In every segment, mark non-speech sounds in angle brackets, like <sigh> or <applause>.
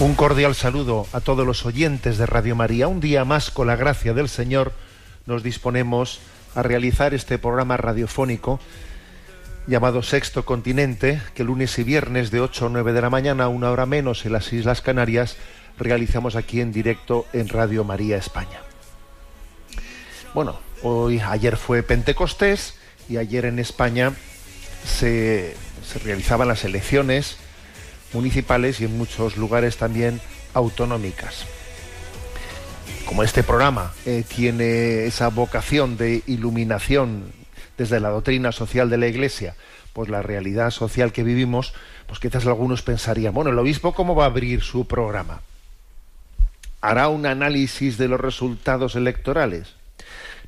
Un cordial saludo a todos los oyentes de Radio María. Un día más, con la gracia del Señor, nos disponemos a realizar este programa radiofónico llamado Sexto Continente, que lunes y viernes de 8 a 9 de la mañana, una hora menos en las Islas Canarias, realizamos aquí en directo en Radio María España. Bueno, hoy, ayer fue Pentecostés y ayer en España se, se realizaban las elecciones municipales y en muchos lugares también autonómicas. Como este programa eh, tiene esa vocación de iluminación desde la doctrina social de la Iglesia, pues la realidad social que vivimos, pues quizás algunos pensarían, bueno, el obispo cómo va a abrir su programa? ¿Hará un análisis de los resultados electorales?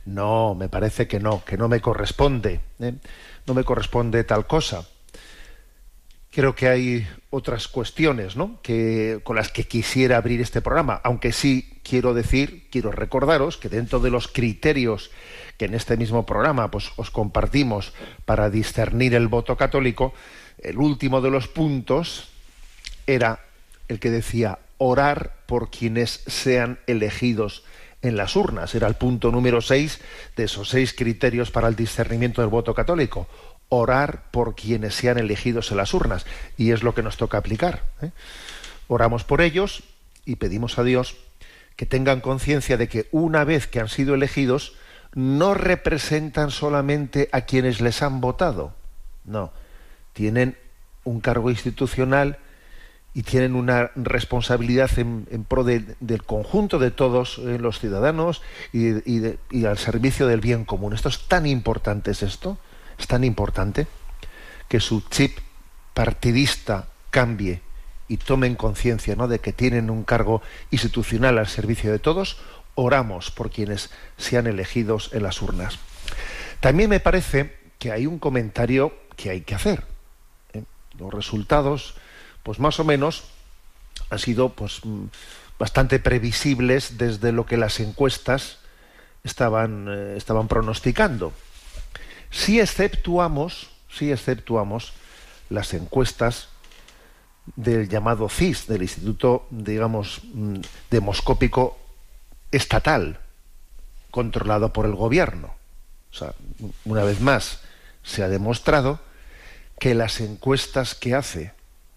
No, me parece que no, que no me corresponde, ¿eh? no me corresponde tal cosa creo que hay otras cuestiones ¿no? que, con las que quisiera abrir este programa, aunque sí quiero decir, quiero recordaros que dentro de los criterios que en este mismo programa pues, os compartimos para discernir el voto católico, el último de los puntos era el que decía orar por quienes sean elegidos en las urnas. Era el punto número 6 de esos seis criterios para el discernimiento del voto católico orar por quienes sean elegidos en las urnas. Y es lo que nos toca aplicar. ¿eh? Oramos por ellos y pedimos a Dios que tengan conciencia de que una vez que han sido elegidos, no representan solamente a quienes les han votado. No, tienen un cargo institucional y tienen una responsabilidad en, pro de, del conjunto de todos eh, los ciudadanos y, y al servicio del bien común. Esto es tan importante, es esto es tan importante que su chip partidista cambie y tomen conciencia ¿no? de que tienen un cargo institucional al servicio de todos, oramos por quienes sean elegidos en las urnas. También me parece que hay un comentario que hay que hacer. ¿eh? Los resultados, pues más o menos, han sido pues, bastante previsibles desde lo que las encuestas estaban, eh, estaban pronosticando. Si exceptuamos, si exceptuamos las encuestas del llamado CIS, del Instituto, digamos, demoscópico estatal, controlado por el gobierno. O sea, una vez más, se ha demostrado que las encuestas que hace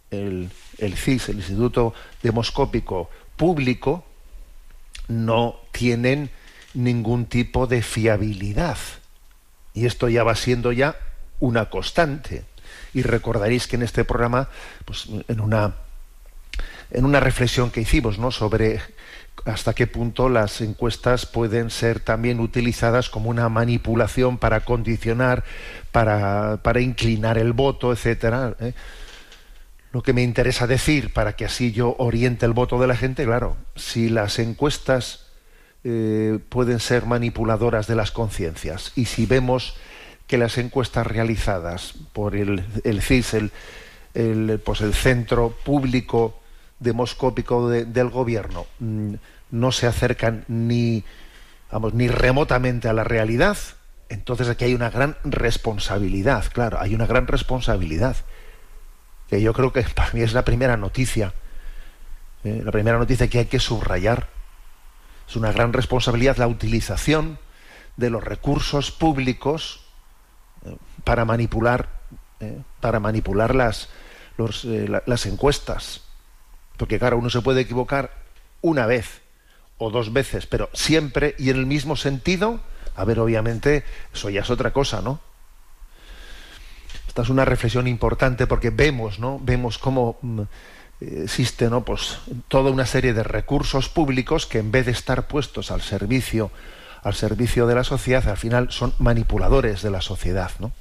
el CIS, el Instituto Demoscópico Público, no tienen ningún tipo de fiabilidad. Y esto ya va siendo ya una constante. Y recordaréis que en este programa, pues en una, en una reflexión que hicimos ¿no? sobre hasta qué punto las encuestas pueden ser también utilizadas como una manipulación para condicionar, para, para inclinar el voto, etcétera. ¿eh? Lo que me interesa decir, para que así yo oriente el voto de la gente, claro, si las encuestas eh, pueden ser manipuladoras de las conciencias. Y si vemos que las encuestas realizadas por el, el CIS, el, pues el Centro Público Demoscópico de, del Gobierno, mmm, no se acercan ni, vamos, ni remotamente a la realidad, entonces aquí hay una gran responsabilidad, claro, hay una gran responsabilidad, que yo creo que <laughs> para mí es la primera noticia, eh, la primera noticia que hay que subrayar es una gran responsabilidad la utilización de los recursos públicos eh, para manipular, eh, para manipular las, eh, la, las encuestas. Porque claro, uno se puede equivocar una vez o dos veces, pero siempre y en el mismo sentido, a ver, obviamente, eso ya es otra cosa, ¿no? Esta es una reflexión importante porque vemos, ¿no? Vemos cómo mm, existe, ¿no? Pues toda una serie de recursos públicos que en vez de estar puestos al servicio, al servicio de la sociedad, al final son manipuladores de la sociedad, ¿no?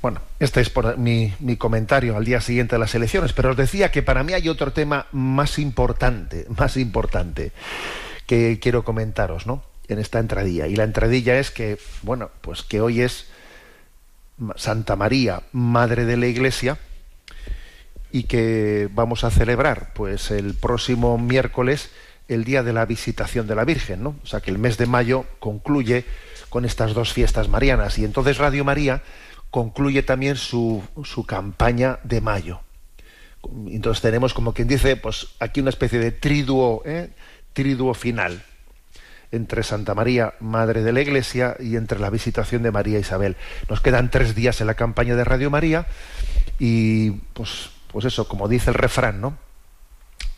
Bueno, este es por mi, mi, comentario al día siguiente de las elecciones, pero os decía que para mí hay otro tema más importante, <laughs> más importante, que quiero comentaros, ¿no? En esta entradilla. Y la entradilla es que, bueno, pues que hoy es Santa María, Madre de la Iglesia, y que vamos a celebrar, pues el próximo miércoles, el día de la visitación de la Virgen, ¿no? O sea que el mes de mayo concluye con estas dos fiestas marianas. Y entonces Radio María concluye también su, su campaña de mayo. Entonces tenemos, como quien dice, pues aquí una especie de triduo, ¿eh? triduo final entre Santa María, Madre de la Iglesia, y entre la visitación de María Isabel. Nos quedan tres días en la campaña de Radio María y, pues, pues eso, como dice el refrán, ¿no?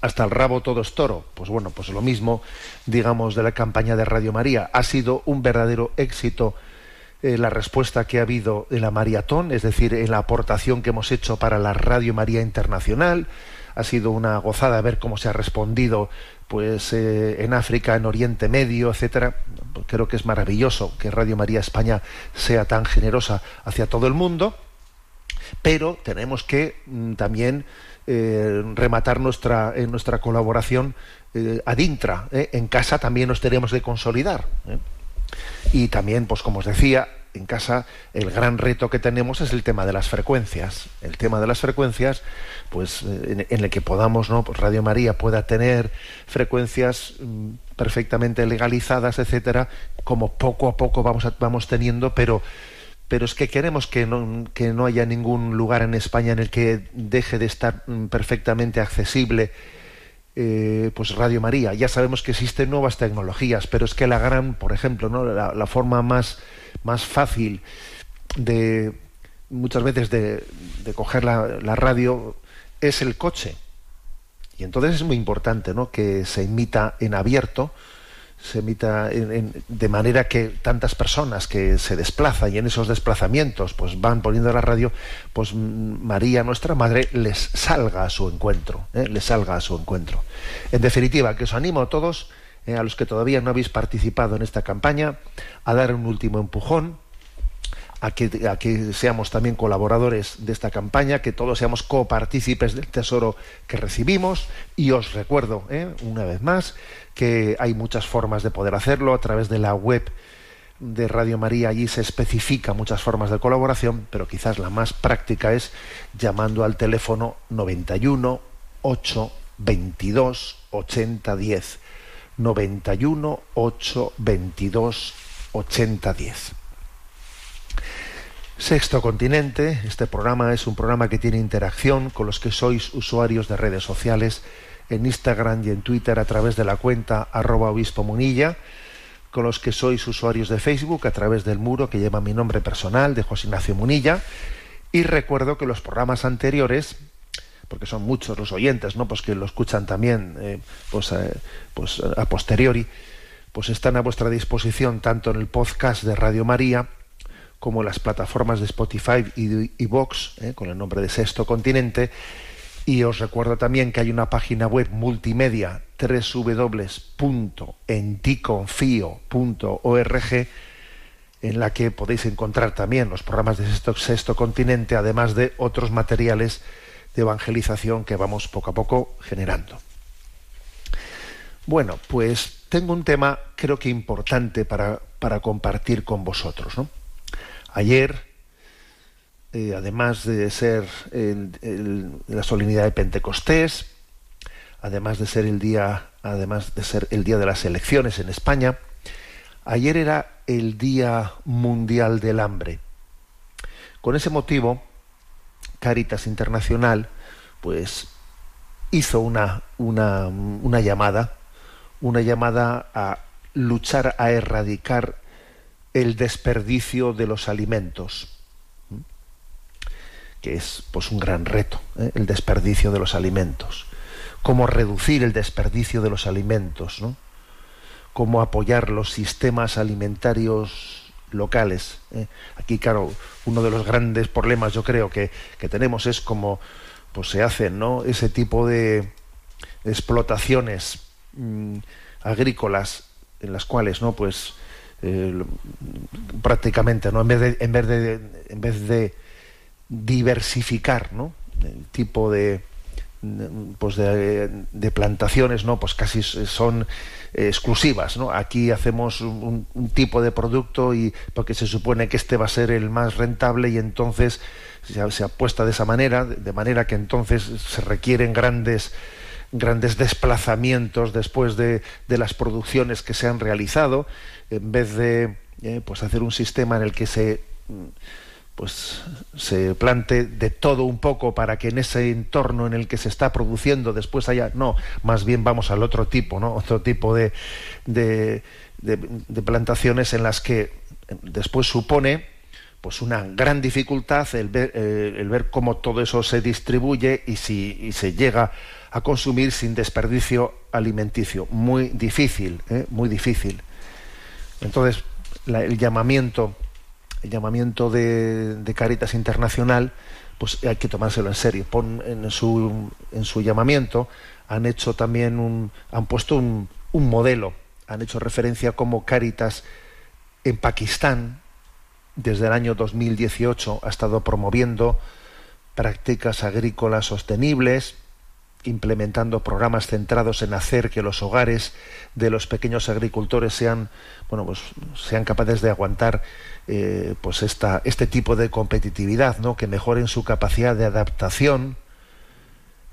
Hasta el rabo todo es toro. Pues bueno, pues lo mismo, digamos, de la campaña de Radio María. Ha sido un verdadero éxito eh, la respuesta que ha habido en la maratón, es decir, en la aportación que hemos hecho para la Radio María Internacional. Ha sido una gozada ver cómo se ha respondido pues eh, en África, en Oriente Medio, etcétera. Creo que es maravilloso que Radio María España sea tan generosa hacia todo el mundo, pero tenemos que mm, también eh, rematar nuestra, en nuestra colaboración eh, ad intra. ¿eh? En casa también nos tenemos que consolidar. ¿eh? Y también, pues como os decía, en casa el gran reto que tenemos es el tema de las frecuencias. El tema de las frecuencias, pues en, el que podamos, ¿no? Pues Radio María pueda tener frecuencias mm, perfectamente legalizadas, etcétera, como poco a poco vamos, vamos teniendo, pero pero es que queremos que no, que no haya ningún lugar en España en el que deje de estar mm, perfectamente accesible eh, pues Radio María. Ya sabemos que existen nuevas tecnologías, pero es que la gran, por ejemplo, ¿no? la, forma más, más fácil de muchas veces de, coger la, la, radio es el coche. Y entonces es muy importante ¿no? que se emita en abierto, se emita de manera que tantas personas que se desplazan y en esos desplazamientos pues van poniendo la radio, pues María, nuestra madre, les salga a su encuentro, ¿eh? les salga a su encuentro. En definitiva, que os animo a todos, eh, a los que todavía no habéis participado en esta campaña, a dar un último empujón, a que, a que, seamos también colaboradores de esta campaña, que todos seamos copartícipes del tesoro que recibimos. Y os recuerdo, ¿eh? una vez más, que hay muchas formas de poder hacerlo a través de la web de Radio María. Allí se especifica muchas formas de colaboración, pero quizás la más práctica es llamando al teléfono 91 8 22 80 10. 91 8 22 80 10. Sexto Continente, este programa es un programa que tiene interacción con los que sois usuarios de redes sociales en Instagram y en Twitter a través de la cuenta arroba obispo munilla, con los que sois usuarios de Facebook a través del muro que lleva mi nombre personal de José Ignacio Munilla. Y recuerdo que los programas anteriores, porque son muchos los oyentes, ¿no? Pues que lo escuchan también eh, pues, eh, pues a posteriori, pues están a vuestra disposición tanto en el podcast de Radio María, como las plataformas de Spotify y, Vox, eh, con el nombre de Sexto Continente. Y os recuerdo también que hay una página web multimedia www.enticonfio.org en la que podéis encontrar también los programas de Sexto, Sexto Continente, además de otros materiales de evangelización que vamos poco a poco generando. Bueno, pues tengo un tema creo que importante para, para compartir con vosotros, ¿no? Ayer, eh, además de ser la solemnidad de Pentecostés, además de ser el día, además de ser el día de las elecciones en España, ayer era el Día Mundial del Hambre. Con ese motivo, Caritas Internacional, pues hizo una, una llamada, una llamada a luchar a erradicar el desperdicio de los alimentos, que es pues un gran reto, ¿eh? el desperdicio de los alimentos. Cómo reducir el desperdicio de los alimentos, ¿no? Cómo apoyar los sistemas alimentarios locales. ¿eh? Aquí, claro, uno de los grandes problemas yo creo que, que tenemos es cómo pues, se hacen ¿no? ese tipo de explotaciones mm, agrícolas en las cuales no pues eh, prácticamente no en vez de en vez de en vez de diversificar no el tipo de pues de, plantaciones no pues casi son exclusivas no aquí hacemos un, tipo de producto y porque se supone que este va a ser el más rentable y entonces se, se apuesta de esa manera de manera que entonces se requieren grandes grandes desplazamientos después de, de, las producciones que se han realizado, en vez de eh, pues hacer un sistema en el que se pues se plante de todo un poco para que en ese entorno en el que se está produciendo después haya no más bien vamos al otro tipo no otro tipo de, de, de, plantaciones en las que después supone pues una gran dificultad el ver, eh, el ver cómo todo eso se distribuye y si y se llega a consumir sin desperdicio alimenticio. Muy difícil, ¿eh? muy difícil. Entonces, la, el llamamiento, el llamamiento de, Caritas Internacional, pues hay que tomárselo en serio. Pon en su, en su llamamiento han hecho también un, han puesto un, un modelo, han hecho referencia como Caritas en Pakistán, desde el año 2018, ha estado promoviendo prácticas agrícolas sostenibles, implementando programas centrados en hacer que los hogares de los pequeños agricultores sean bueno pues sean capaces de aguantar eh, pues esta este tipo de competitividad no que mejoren su capacidad de adaptación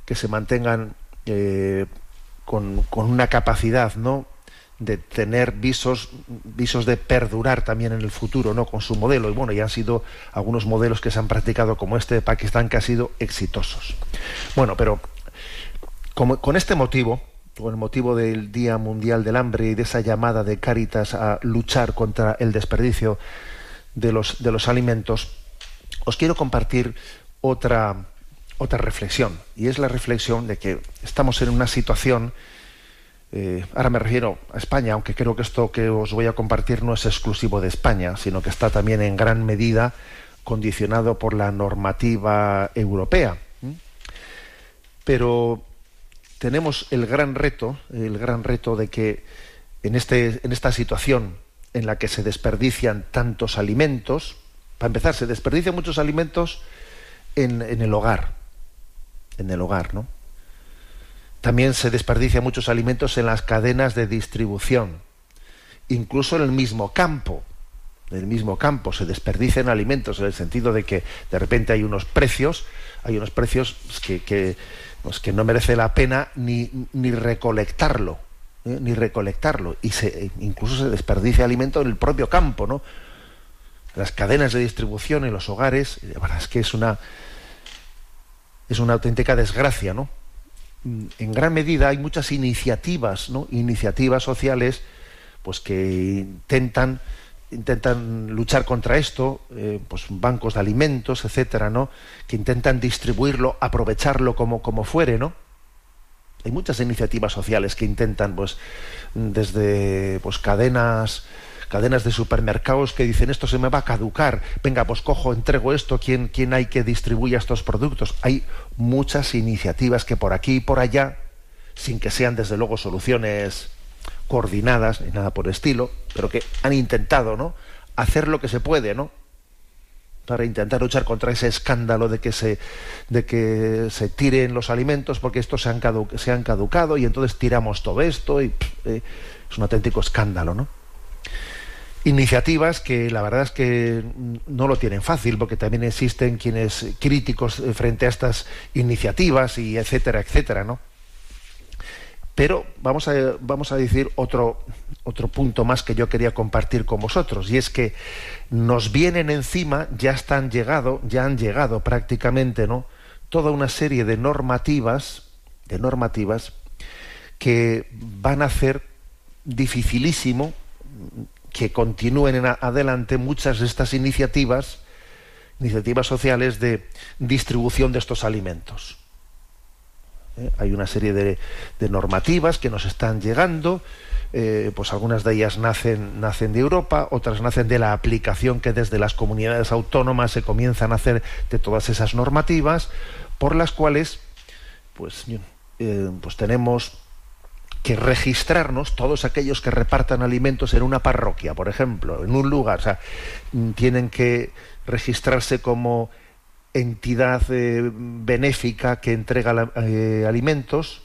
que se mantengan eh, con, con, una capacidad no de tener visos visos de perdurar también en el futuro no con su modelo. Y bueno ya han sido algunos modelos que se han practicado como este de Pakistán que ha sido exitosos. Bueno pero como, con este motivo, con el motivo del Día Mundial del Hambre y de esa llamada de Cáritas a luchar contra el desperdicio de los, de los alimentos, os quiero compartir otra, otra reflexión. Y es la reflexión de que estamos en una situación, eh, ahora me refiero a España, aunque creo que esto que os voy a compartir no es exclusivo de España, sino que está también en gran medida condicionado por la normativa europea. Pero tenemos el gran reto, el gran reto de que en, este, en esta situación en la que se desperdician tantos alimentos, para empezar, se desperdician muchos alimentos en, en el hogar, en el hogar, ¿no? También se desperdician muchos alimentos en las cadenas de distribución, incluso en el mismo campo. En el mismo campo se desperdician alimentos en el sentido de que de repente hay unos precios, hay unos precios que, que pues que no merece la pena ni, ni recolectarlo, ¿eh? ni recolectarlo. Y se, incluso se desperdicia alimento en el propio campo, ¿no? Las cadenas de distribución en los hogares, la verdad es que es una, es una auténtica desgracia, ¿no? En gran medida hay muchas iniciativas, ¿no? Iniciativas sociales, pues que intentan intentan luchar contra esto, eh, pues bancos de alimentos, etcétera, ¿no? Que intentan distribuirlo, aprovecharlo como, como fuere, ¿no? Hay muchas iniciativas sociales que intentan, pues, desde pues cadenas, cadenas de supermercados que dicen esto se me va a caducar, venga, pues cojo, entrego esto, ¿quién, quién hay que distribuya estos productos? Hay muchas iniciativas que por aquí y por allá, sin que sean desde luego soluciones coordinadas ni nada por estilo, pero que han intentado, ¿no? Hacer lo que se puede, ¿no? Para intentar luchar contra ese escándalo de que se, de que se tiren los alimentos porque estos se han, caducado y entonces tiramos todo esto y eh, es un auténtico escándalo, ¿no? Iniciativas que la verdad es que no lo tienen fácil porque también existen quienes críticos frente a estas iniciativas y etcétera, etcétera, ¿no? Pero vamos a, vamos a decir otro, otro punto más que yo quería compartir con vosotros, y es que nos vienen encima, ya están llegado, ya han llegado prácticamente, ¿no? Toda una serie de normativas, de normativas que van a hacer dificilísimo que continúen en adelante muchas de estas iniciativas, iniciativas sociales de distribución de estos alimentos. ¿Eh? Hay una serie de, normativas que nos están llegando, eh, pues algunas de ellas nacen, nacen de Europa, otras nacen de la aplicación que desde las comunidades autónomas se comienzan a hacer de todas esas normativas, por las cuales pues, eh, pues tenemos que registrarnos todos aquellos que repartan alimentos en una parroquia, por ejemplo, en un lugar, o sea, tienen que registrarse como entidad eh, benéfica que entrega eh, alimentos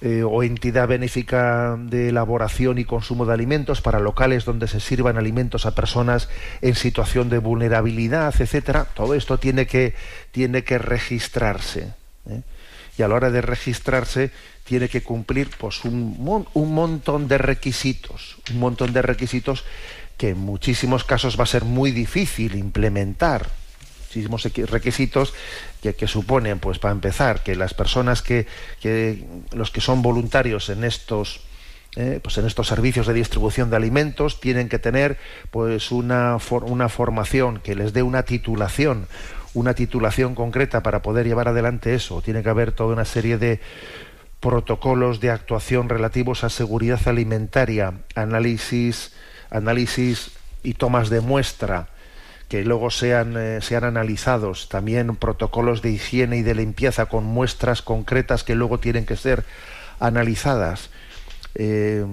eh, o entidad benéfica de elaboración y consumo de alimentos para locales donde se sirvan alimentos a personas en situación de vulnerabilidad, etcétera. Todo esto tiene que tiene que registrarse y a la hora de registrarse tiene que cumplir pues un, un montón de requisitos, un montón de requisitos que en muchísimos casos va a ser muy difícil implementar muchísimos requisitos que, suponen, pues para empezar, que las personas que, que los que son voluntarios en estos eh, pues en estos servicios de distribución de alimentos tienen que tener pues una, una formación que les dé una titulación, una titulación concreta para poder llevar adelante eso. Tiene que haber toda una serie de protocolos de actuación relativos a seguridad alimentaria, análisis, análisis y tomas de muestra, que luego sean, eh, sean analizados, también protocolos de higiene y de limpieza con muestras concretas que luego tienen que ser analizadas. Eh,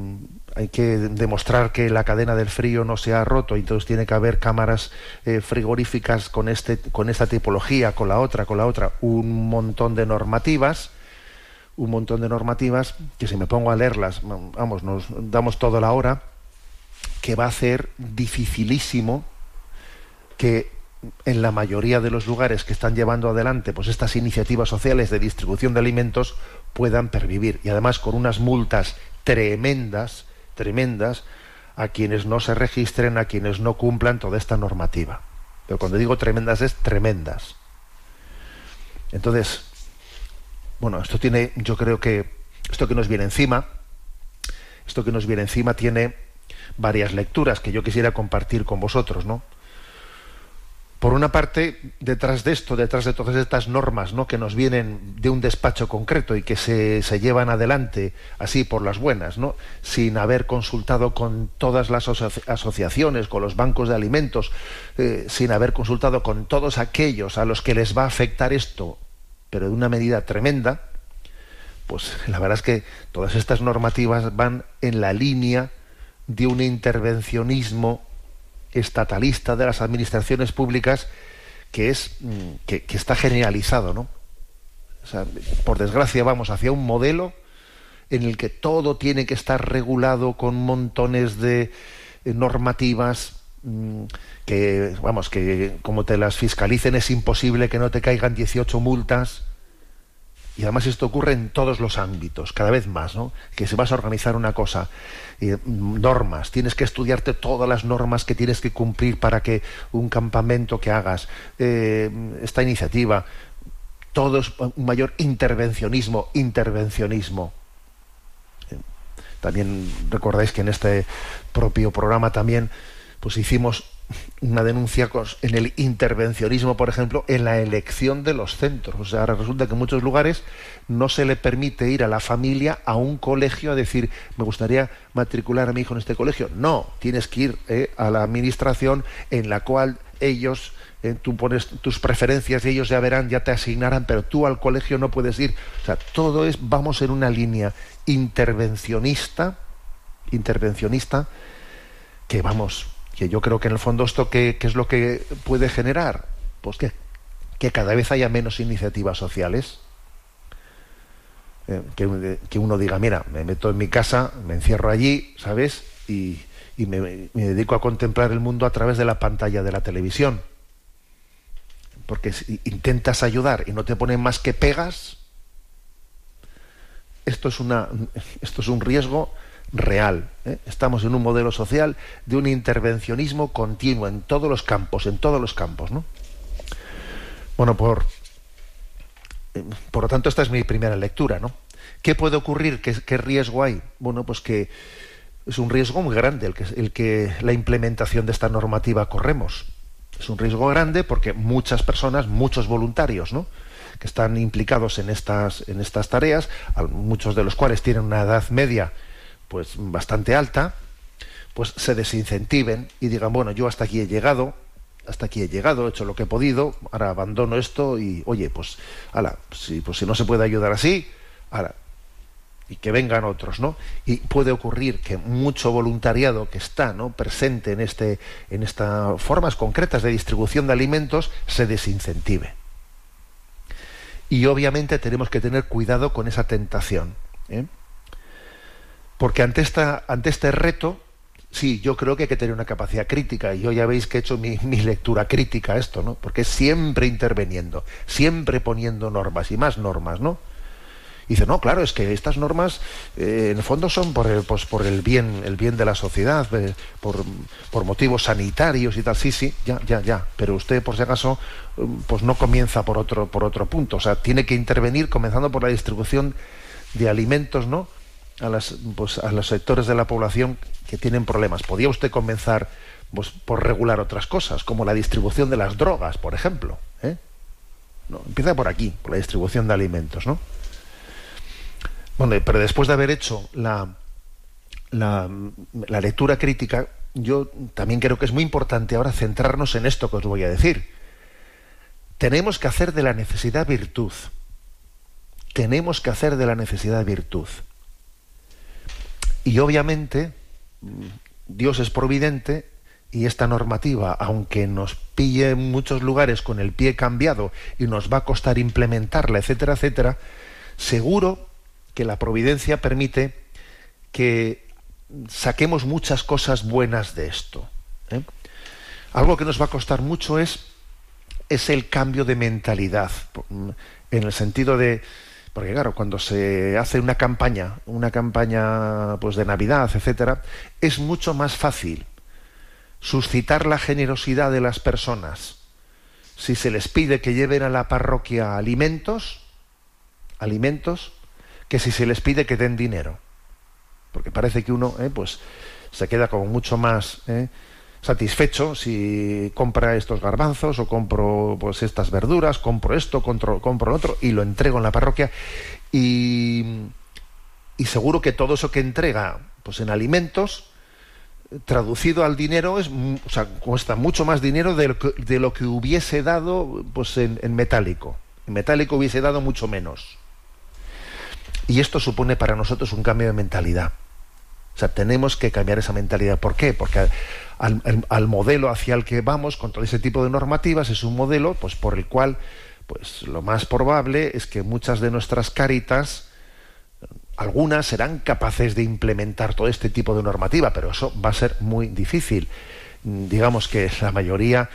hay que demostrar que la cadena del frío no se ha roto, entonces tiene que haber cámaras eh, frigoríficas con, este, con esta tipología, con la otra, con la otra, un montón de normativas, un montón de normativas que si me pongo a leerlas, vamos, nos damos toda la hora, que va a ser dificilísimo que en la mayoría de los lugares que están llevando adelante pues estas iniciativas sociales de distribución de alimentos puedan pervivir y además con unas multas tremendas, tremendas a quienes no se registren, a quienes no cumplan toda esta normativa. Pero cuando digo tremendas es tremendas. Entonces, bueno, esto tiene, yo creo que esto que nos viene encima, esto que nos viene encima tiene varias lecturas que yo quisiera compartir con vosotros, ¿no? Por una parte, detrás de esto, detrás de todas estas normas ¿no? que nos vienen de un despacho concreto y que se, se llevan adelante así por las buenas, ¿no? sin haber consultado con todas las asociaciones, con los bancos de alimentos, eh, sin haber consultado con todos aquellos a los que les va a afectar esto, pero de una medida tremenda, pues la verdad es que todas estas normativas van en la línea de un intervencionismo estatalista de las administraciones públicas que es mm, que, está generalizado, ¿no? por desgracia vamos hacia un modelo en el que todo tiene que estar regulado con montones de eh, normativas mm, que vamos que como te las fiscalicen es imposible que no te caigan 18 multas y además esto ocurre en todos los ámbitos, cada vez más, ¿no? Que si vas a organizar una cosa, eh, normas, tienes que estudiarte todas las normas que tienes que cumplir para que un campamento que hagas, eh, esta iniciativa, todo es un mayor intervencionismo, intervencionismo. Eh, también recordáis que en este propio programa también pues hicimos una denuncia en el intervencionismo, por ejemplo, en la elección de los centros. O sea, ahora resulta que en muchos lugares no se le permite ir a la familia a un colegio a decir, me gustaría matricular a mi hijo en este colegio. No, tienes que ir eh, a la administración en la cual ellos, eh, tú pones tus preferencias y ellos ya verán, ya te asignarán, pero tú al colegio no puedes ir. O sea, todo es, vamos en una línea intervencionista, intervencionista, que vamos, que yo creo que en el fondo esto qué, es lo que puede generar, pues que, que cada vez haya menos iniciativas sociales. Eh, que, uno diga, mira, me meto en mi casa, me encierro allí, ¿sabes? Y, me, dedico a contemplar el mundo a través de la pantalla de la televisión. Porque si intentas ayudar y no te ponen más que pegas, esto es, una, esto es un riesgo real. ¿eh? Estamos en un modelo social de un intervencionismo continuo en todos los campos, en todos los campos, ¿no? Bueno, por, por lo tanto, esta es mi primera lectura, ¿no? ¿Qué puede ocurrir? ¿Qué, riesgo hay? Bueno, pues que es un riesgo muy grande el que, el que la implementación de esta normativa corremos. Es un riesgo grande porque muchas personas, muchos voluntarios, ¿no? que están implicados en estas, en estas tareas, muchos de los cuales tienen una edad media pues bastante alta, pues se desincentiven y digan, bueno, yo hasta aquí he llegado, hasta aquí he llegado, he hecho lo que he podido, ahora abandono esto y, oye, pues, ala, si, pues si no se puede ayudar así, ahora, y que vengan otros, ¿no? Y puede ocurrir que mucho voluntariado que está, ¿no? presente en este, en estas formas concretas de distribución de alimentos se desincentive. Y obviamente tenemos que tener cuidado con esa tentación, ¿eh? Porque ante ante este reto Sí, yo creo que hay que tener una capacidad crítica. Y yo ya veis que he hecho mi, <laughs> lectura crítica a esto, ¿no? Porque siempre interviniendo, siempre poniendo normas y más normas, ¿no? Y dice, no, claro, es que estas normas eh, en el fondo son por el, pues, por el bien, el bien de la sociedad, eh, por, por, motivos sanitarios y tal. Sí, sí, ya, ya, ya. Pero usted, por si acaso, pues no comienza por otro, por otro punto. O sea, tiene que intervenir comenzando por la distribución de alimentos, ¿no? Pues, a los sectores de la población que tienen problemas. ¿Podría usted comenzar pues, por regular otras cosas, como la distribución de las drogas, por ejemplo? ¿eh? No, empieza por aquí, por la distribución de alimentos, ¿no? Bueno, pero después de haber hecho la, la, la lectura crítica, yo también creo que es muy importante ahora centrarnos en esto que os voy a decir. Tenemos que hacer de la necesidad virtud. Tenemos que hacer de la necesidad virtud. Y obviamente Dios es providente y esta normativa, aunque nos pille en muchos lugares con el pie cambiado y nos va a costar implementarla, etcétera, etcétera, seguro que la providencia permite que saquemos muchas cosas buenas de esto. ¿eh? Algo que nos va a costar mucho es, es el cambio de mentalidad, en el sentido de, porque claro, cuando se hace una campaña, una campaña pues de Navidad, etcétera, es mucho más fácil suscitar la generosidad de las personas si se les pide que lleven a la parroquia alimentos, alimentos, que si se les pide que den dinero. Porque parece que uno, eh, pues, se queda como mucho más eh, satisfecho si compra estos garbanzos o compro pues estas verduras, compro esto, compro, compro lo otro y lo entrego en la parroquia y, y seguro que todo eso que entrega pues en alimentos traducido al dinero es o sea, cuesta mucho más dinero de lo que, de lo que hubiese dado pues en, en metálico. En metálico hubiese dado mucho menos. Y esto supone para nosotros un cambio de mentalidad. O sea, tenemos que cambiar esa mentalidad. ¿Por qué? Porque al, modelo hacia el que vamos con todo ese tipo de normativas es un modelo pues, por el cual pues, lo más probable es que muchas de nuestras caritas, algunas serán capaces de implementar todo este tipo de normativa, pero eso va a ser muy difícil. Digamos que la mayoría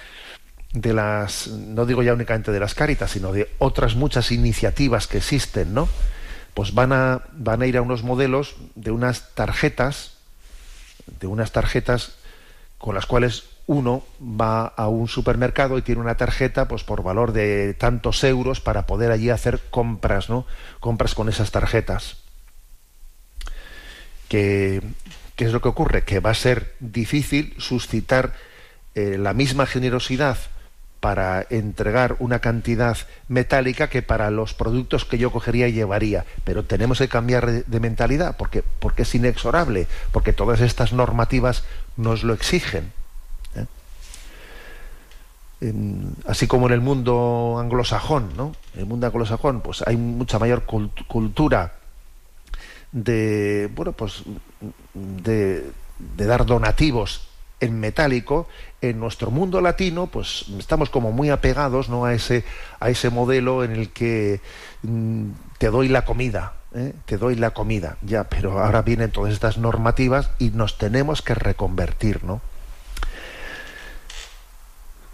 de las, no digo ya únicamente de las caritas, sino de otras muchas iniciativas que existen, ¿no? pues van a, van a ir a unos modelos de unas tarjetas, de unas tarjetas con las cuales uno va a un supermercado y tiene una tarjeta pues por valor de tantos euros para poder allí hacer compras, ¿no? Compras con esas tarjetas. ¿Qué, es lo que ocurre? Que va a ser difícil suscitar eh, la misma generosidad para entregar una cantidad metálica que para los productos que yo cogería y llevaría. Pero tenemos que cambiar de mentalidad porque, porque es inexorable, porque todas estas normativas nos lo exigen. ¿eh? así como en el mundo anglosajón, ¿no? En el mundo anglosajón, pues hay mucha mayor cultura de, bueno, pues de, de dar donativos en metálico, en nuestro mundo latino, pues estamos como muy apegados ¿no? a, ese, a ese modelo en el que mm, te doy la comida, ¿eh? te doy la comida, ya, pero ahora vienen todas estas normativas y nos tenemos que reconvertir, ¿no?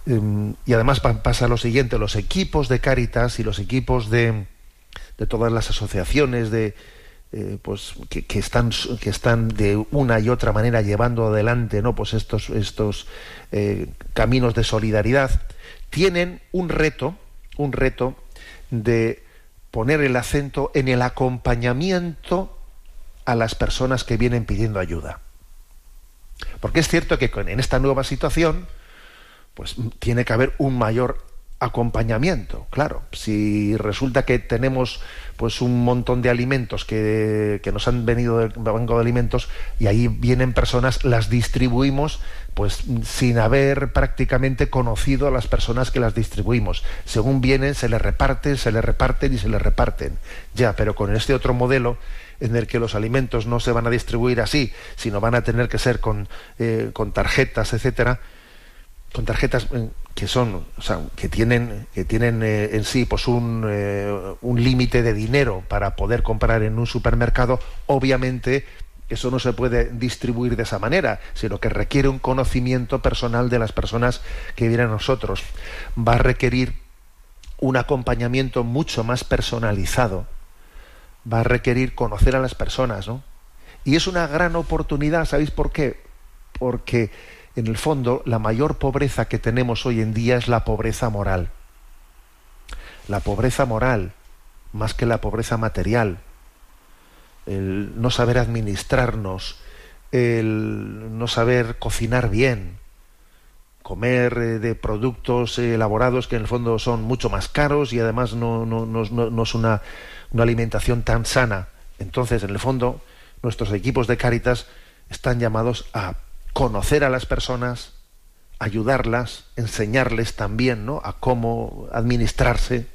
Em, y además pasa lo siguiente, los equipos de Cáritas y los equipos de, de todas las asociaciones de, eh, pues que, están que están de una y otra manera llevando adelante no pues estos estos eh, caminos de solidaridad tienen un reto un reto de poner el acento en el acompañamiento a las personas que vienen pidiendo ayuda. Porque es cierto que en esta nueva situación pues tiene que haber un mayor acompañamiento, claro. Si resulta que tenemos pues un montón de alimentos que, que nos han venido del banco de alimentos y ahí vienen personas, las distribuimos pues sin haber prácticamente conocido a las personas que las distribuimos. Según vienen, se les reparten, se les reparten y se les reparten. Ya, pero con este otro modelo en el que los alimentos no se van a distribuir así, sino van a tener que ser con, eh, con tarjetas, etcétera, con tarjetas eh, que son, o sea, que tienen, que tienen eh, en sí pues un, eh, un límite de dinero para poder comprar en un supermercado, obviamente eso no se puede distribuir de esa manera, sino que requiere un conocimiento personal de las personas que vienen a nosotros. Va a requerir un acompañamiento mucho más personalizado. Va a requerir conocer a las personas, ¿no? Y es una gran oportunidad, ¿sabéis por qué? Porque en el fondo la mayor pobreza que tenemos hoy en día es la pobreza moral. La pobreza moral, más que la pobreza material. El no saber administrarnos, el no saber cocinar bien, comer eh, de productos eh, elaborados que en el fondo son mucho más caros y además no, es una, una alimentación tan sana. Entonces, en el fondo, nuestros equipos de Cáritas están llamados a conocer a las personas, ayudarlas, enseñarles también ¿no? a cómo administrarse.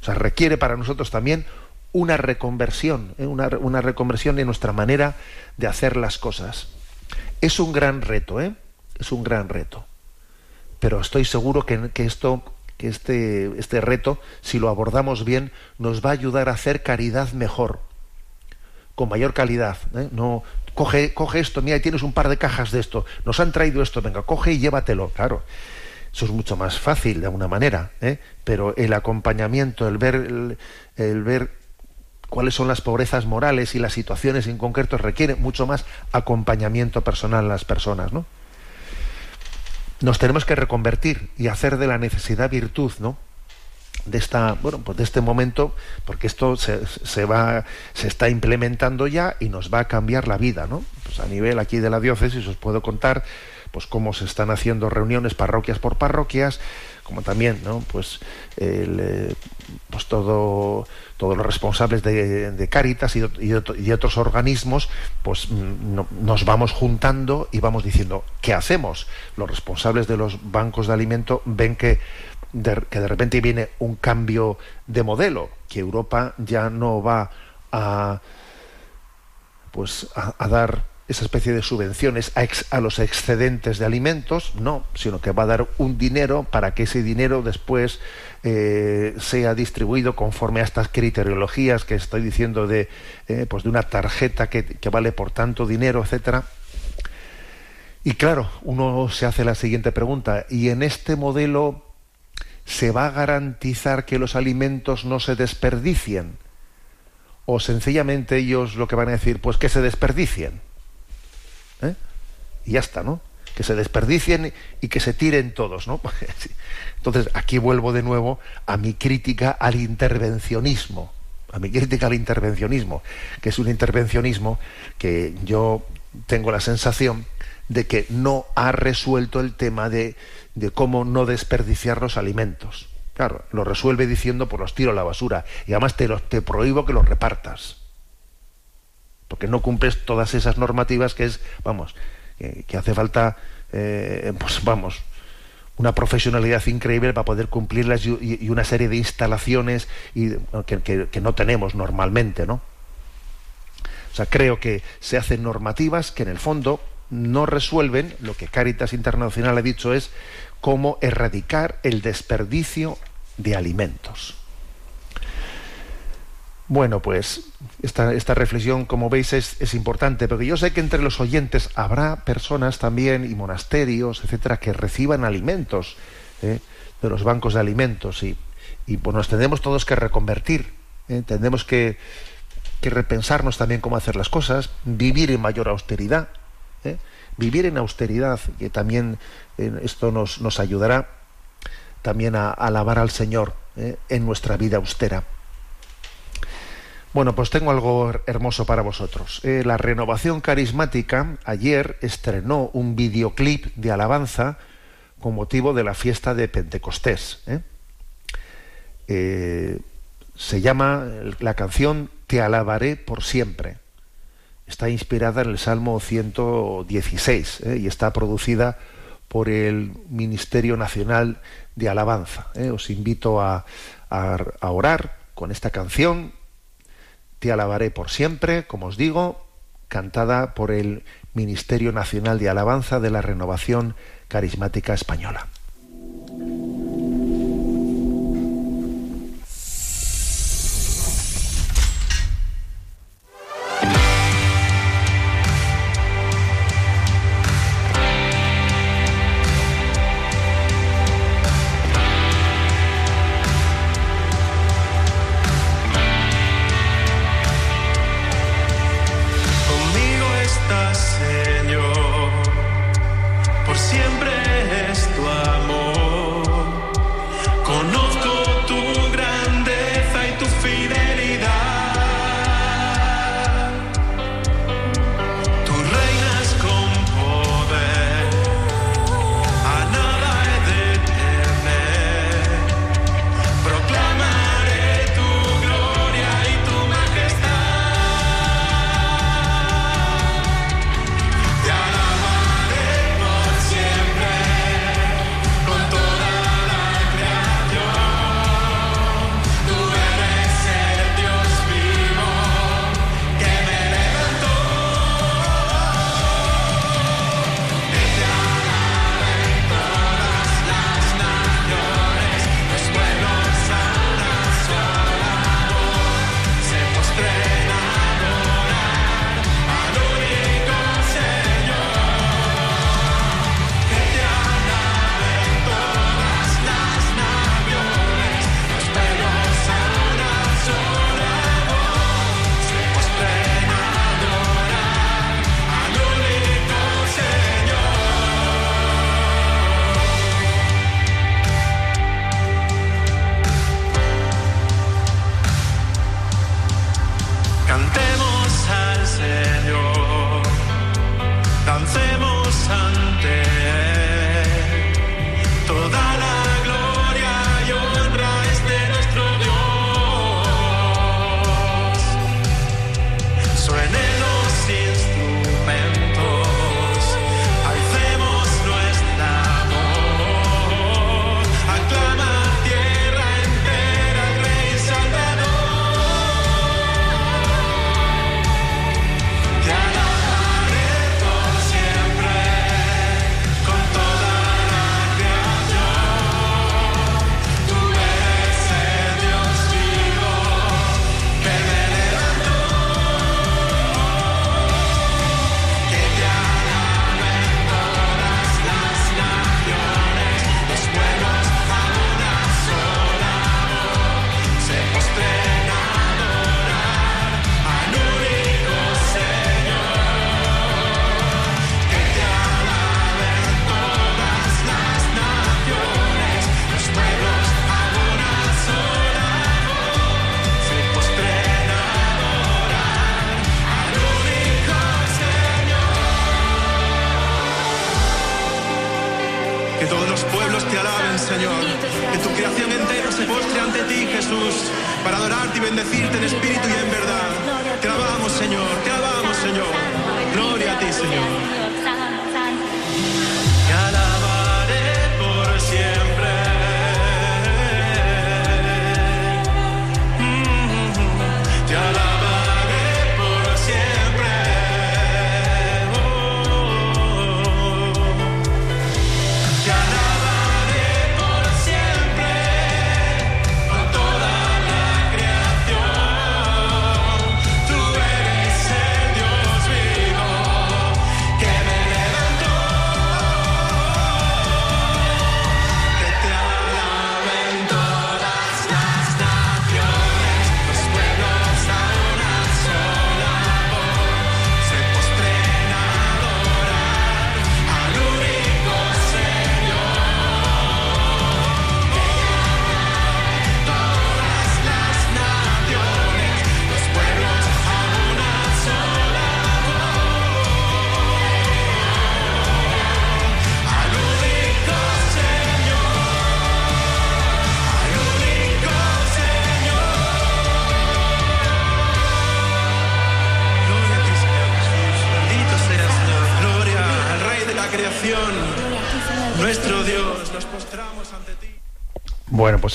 O sea, requiere para nosotros también una reconversión, ¿eh? una, reconversión en nuestra manera de hacer las cosas. Es un gran reto, ¿eh? Es un gran reto. Pero estoy seguro que, que esto, que este, este reto, si lo abordamos bien, nos va a ayudar a hacer caridad mejor, con mayor calidad. ¿eh? No, coge, coge esto, mira, tienes un par de cajas de esto, nos han traído esto, venga, coge y llévatelo. Claro, eso es mucho más fácil de alguna manera, ¿eh? pero el acompañamiento, el ver, el, el ver cuáles son las pobrezas morales y las situaciones en concreto requiere mucho más acompañamiento personal a las personas, ¿no? Nos tenemos que reconvertir y hacer de la necesidad virtud, ¿no? De esta bueno pues de este momento porque esto se, se, va se está implementando ya y nos va a cambiar la vida no pues a nivel aquí de la diócesis os puedo contar pues cómo se están haciendo reuniones parroquias por parroquias como también no pues el, eh, pues todo todos los responsables de, de Cáritas y, y, otros organismos pues no, nos vamos juntando y vamos diciendo qué hacemos los responsables de los bancos de alimento ven que de, que de repente viene un cambio de modelo, que Europa ya no va a pues a, dar esa especie de subvenciones a, los excedentes de alimentos, no, sino que va a dar un dinero para que ese dinero después eh, sea distribuido conforme a estas criteriologías que estoy diciendo de, eh, pues de una tarjeta que, que, vale por tanto dinero, etcétera. Y claro, uno se hace la siguiente pregunta, ¿y en este modelo ¿se va a garantizar que los alimentos no se desperdicien? ¿O sencillamente ellos lo que van a decir, pues que se desperdicien? ¿Eh? Y ya está, ¿no? Que se desperdicien y que se tiren todos, ¿no? <laughs> Entonces, aquí vuelvo de nuevo a mi crítica al intervencionismo, a mi crítica al intervencionismo, que es un intervencionismo que yo tengo la sensación de que no ha resuelto el tema de, de cómo no desperdiciar los alimentos. Claro, lo resuelve diciendo pues los tiro a la basura y además te, te prohíbo que los repartas. Porque no cumples todas esas normativas que es, vamos, que, hace falta, eh, pues vamos, una profesionalidad increíble para poder cumplirlas y, una serie de instalaciones que, que, que, no tenemos normalmente, ¿no? O sea, creo que se hacen normativas que en el fondo no resuelven, lo que Cáritas Internacional ha dicho es cómo erradicar el desperdicio de alimentos. Bueno, pues esta, reflexión, como veis, es, importante, porque yo sé que entre los oyentes habrá personas también y monasterios, etcétera, que reciban alimentos ¿eh? de los bancos de alimentos y, pues nos tendremos todos que reconvertir, ¿eh? tendremos que, que repensarnos también cómo hacer las cosas, vivir en mayor austeridad, ¿eh? Vivir en austeridad, que también eh, esto nos, nos, ayudará también a, alabar al Señor ¿eh? en nuestra vida austera. Bueno, pues tengo algo hermoso para vosotros. la renovación carismática ayer estrenó un videoclip de alabanza con motivo de la fiesta de Pentecostés. se llama la canción Te alabaré por siempre está inspirada en el Salmo 116 ¿eh? y está producida por el Ministerio Nacional de Alabanza. ¿eh? Os invito a, a orar con esta canción, Te alabaré por siempre, como os digo, cantada por el Ministerio Nacional de Alabanza de la Renovación Carismática Española.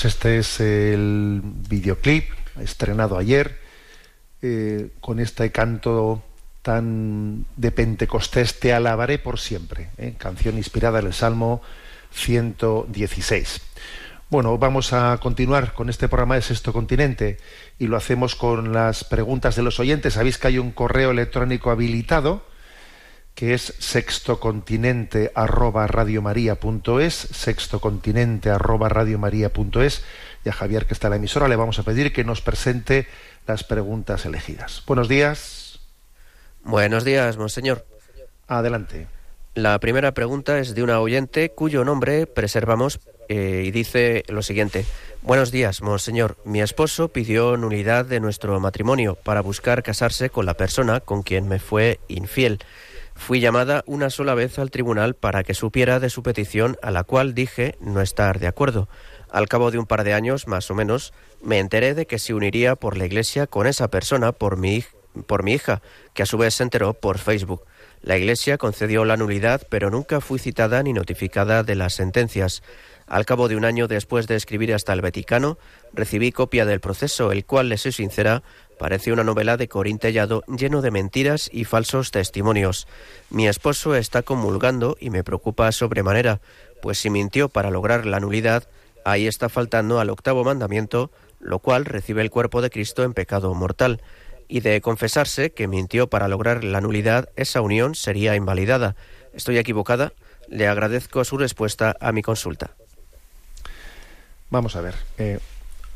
Pues este es el videoclip estrenado ayer eh, con este canto tan de Pentecostés, Te alabaré por siempre, ¿eh? canción inspirada en el Salmo 116. Bueno, vamos a continuar con este programa de Sexto Continente y lo hacemos con las preguntas de los oyentes. Sabéis que hay un correo electrónico habilitado que es sextocontinente arroba radiomaria.es, sextocontinente arroba radiomaria.es y a Javier que está en la emisora le vamos a pedir que nos presente las preguntas elegidas. Buenos días. Buenos días, monseñor. Adelante. La primera pregunta es de una oyente cuyo nombre preservamos eh, y dice lo siguiente. Buenos días, monseñor. Mi esposo pidió nulidad de nuestro matrimonio para buscar casarse con la persona con quien me fue infiel. Fui llamada una sola vez al tribunal para que supiera de su petición, a la cual dije no estar de acuerdo. Al cabo de un par de años, más o menos, me enteré de que se uniría por la iglesia con esa persona por mi, por mi hija, que a su vez se enteró por Facebook. La iglesia concedió la nulidad, pero nunca fui citada ni notificada de las sentencias. Al cabo de un año después de escribir hasta el Vaticano, recibí copia del proceso, el cual, le soy sincera, parece una novela de Corín Tellado lleno de mentiras y falsos testimonios. Mi esposo está comulgando y me preocupa sobremanera, pues si mintió para lograr la nulidad, ahí está faltando al octavo mandamiento, lo cual recibe el cuerpo de Cristo en pecado mortal. Y de confesarse que mintió para lograr la nulidad, esa unión sería invalidada. ¿Estoy equivocada? Le agradezco su respuesta a mi consulta. Vamos a ver. eh,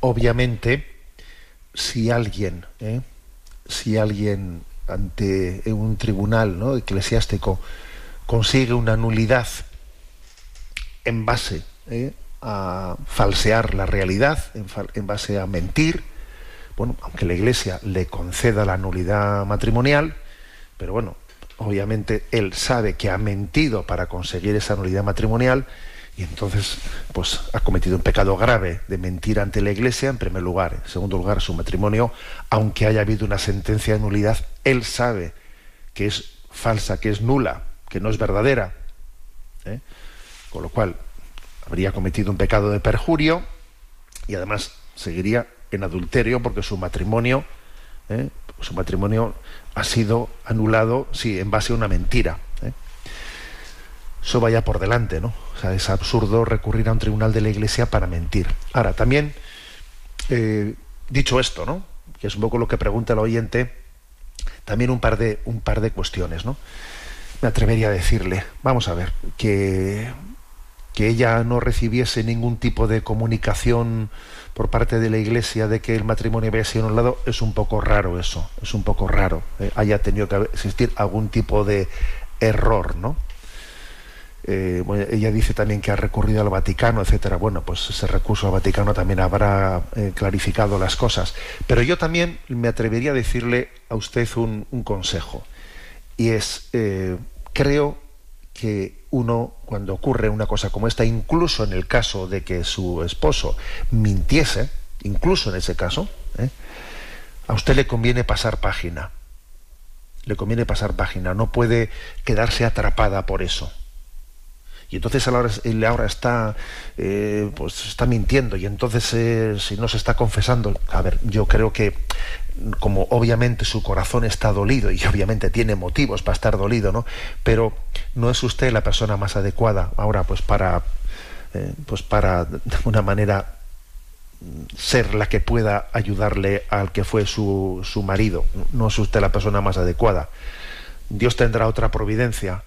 obviamente, si alguien, eh, si alguien ante un tribunal ¿no? eclesiástico consigue una nulidad en base eh, a falsear la realidad, en, en base a mentir, bueno, aunque la Iglesia le conceda la nulidad matrimonial, pero bueno, obviamente él sabe que ha mentido para conseguir esa nulidad matrimonial y entonces pues ha cometido un pecado grave de mentir ante la Iglesia en primer lugar, en segundo lugar su matrimonio, aunque haya habido una sentencia de nulidad, él sabe que es falsa, que es nula, que no es verdadera, ¿eh? con lo cual habría cometido un pecado de perjurio y además seguiría en adulterio porque su matrimonio ¿eh? su matrimonio ha sido anulado sí en base a una mentira. Eso vaya por delante no o sea es absurdo recurrir a un tribunal de la iglesia para mentir. Ahora también eh, dicho esto no que es un poco lo que pregunta el oyente también un par de un par de cuestiones no me atrevería a decirle vamos a ver que que ella no recibiese ningún tipo de comunicación por parte de la iglesia de que el matrimonio había sido anulado es un poco raro eso es un poco raro eh, haya tenido que existir algún tipo de error no Eh, ella dice también que ha recurrido al Vaticano, etcétera. Bueno, pues ese recurso al Vaticano también habrá eh, clarificado las cosas. Pero yo también me atrevería a decirle a usted un, consejo. Y es, eh, creo que uno, cuando ocurre una cosa como esta, incluso en el caso de que su esposo mintiese, incluso en ese caso, a usted le conviene pasar página. Le conviene pasar página. No puede quedarse atrapada por eso y entonces ahora, él ahora está eh, pues está mintiendo. Y entonces eh, si no se está confesando a ver yo creo que como obviamente su corazón está dolido y <laughs> obviamente tiene motivos para estar dolido no pero no es usted la persona más adecuada ahora pues para eh, pues para de alguna manera ser la que pueda ayudarle al que fue su, su marido. No es usted la persona más adecuada. Dios tendrá otra providencia